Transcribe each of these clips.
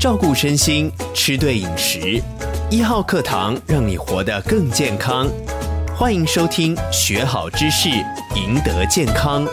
照顾身心，吃对饮食。一号课堂让你活得更健康。欢迎收听，学好知识，赢得健康。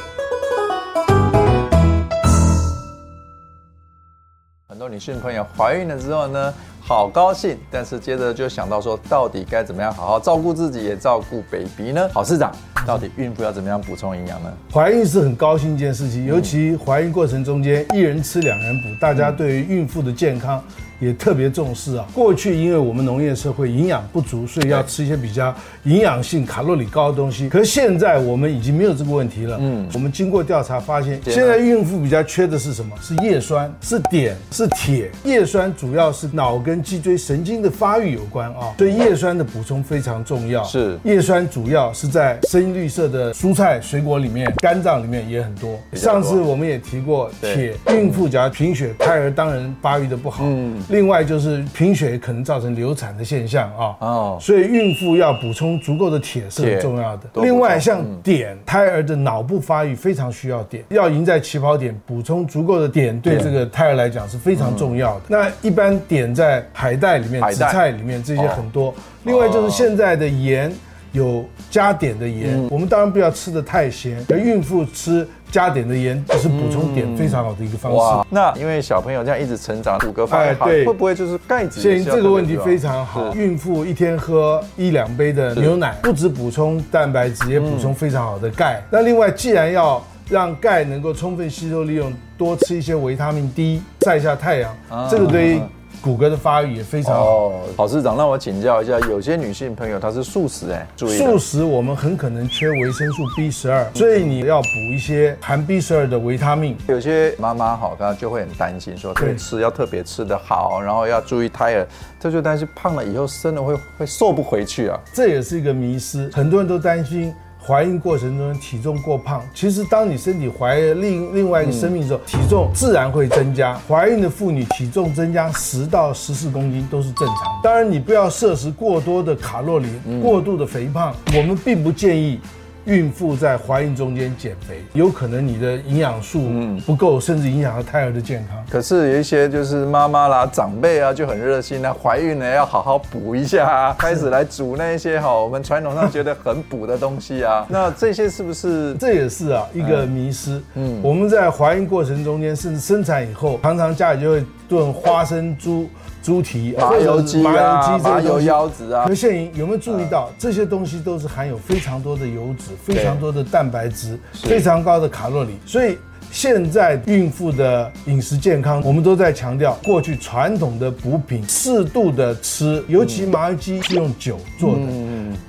很多女性朋友怀孕了之后呢，好高兴，但是接着就想到说，到底该怎么样好好照顾自己，也照顾 baby 呢？郝市长，到底孕妇要怎么样补充营养呢？怀孕是很高兴一件事情，尤其怀孕过程中间，一人吃两人补，大家对于孕妇的健康。也特别重视啊！过去因为我们农业社会营养不足，所以要吃一些比较营养性、卡路里高的东西。可是现在我们已经没有这个问题了。嗯，我们经过调查发现，现在孕妇比较缺的是什么？是叶酸，是碘，是铁。叶酸主要是脑跟脊椎神经的发育有关啊，所以叶酸的补充非常重要。是叶酸主要是在深绿色的蔬菜水果里面，肝脏里面也很多。上次我们也提过铁，孕妇假如贫血，胎儿当然发育的不好。嗯。另外就是贫血可能造成流产的现象啊，哦，所以孕妇要补充足够的铁是很重要的。另外像碘，胎儿的脑部发育非常需要碘，要赢在起跑点，补充足够的碘对这个胎儿来讲是非常重要的。那一般碘在海带里面、紫菜里面这些很多。另外就是现在的盐有加碘的盐，我们当然不要吃的太咸，而孕妇吃。加点的盐就是补充碘非常好的一个方式。哇，那因为小朋友这样一直成长，骨骼发育好，会不会就是钙质？所以这个问题非常好。孕妇一天喝一两杯的牛奶，不止补充蛋白质，也补充非常好的钙。那另外，既然要让钙能够充分吸收利用，多吃一些维他命 D，晒一下太阳，这个对于。骨骼的发育也非常好。哦，郝市长，让我请教一下，有些女性朋友她是素食，哎，注意，素食我们很可能缺维生素 B 十二，所以你要补一些含 B 十二的维他命。有些妈妈好，她就会很担心，说对吃要特别吃的好，然后要注意胎儿，这就担心胖了以后生了会会瘦不回去啊。这也是一个迷失，很多人都担心。怀孕过程中体重过胖，其实当你身体怀了另另外一个生命的时候，体重自然会增加。怀孕的妇女体重增加十到十四公斤都是正常。当然，你不要摄食过多的卡路里，过度的肥胖，我们并不建议。孕妇在怀孕中间减肥，有可能你的营养素不够，甚至影响到胎儿的健康。可是有一些就是妈妈啦、长辈啊，就很热心啊，怀孕了要好好补一下啊，开始来煮那些哈，我们传统上觉得很补的东西啊。那这些是不是？这也是啊一个迷失。嗯，我们在怀孕过程中间，甚至生产以后，常常家里就会炖花生猪。猪蹄、麻油鸡、麻油鸡、麻油腰子啊。可是现有没有注意到，这些东西都是含有非常多的油脂、非常多的蛋白质、非常高的卡路里，所以。现在孕妇的饮食健康，我们都在强调过去传统的补品，适度的吃，尤其麻油鸡是用酒做的，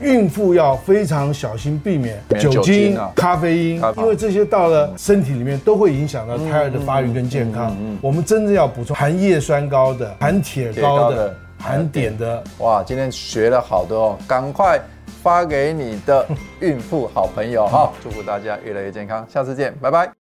孕妇要非常小心避免酒精、咖啡因，因为这些到了身体里面都会影响到胎儿的发育跟健康。我们真正要补充含叶酸高的、含铁高的、含碘的。哇，今天学了好多哦，赶快发给你的孕妇好朋友哈，祝福大家越来越健康，下次见，拜拜。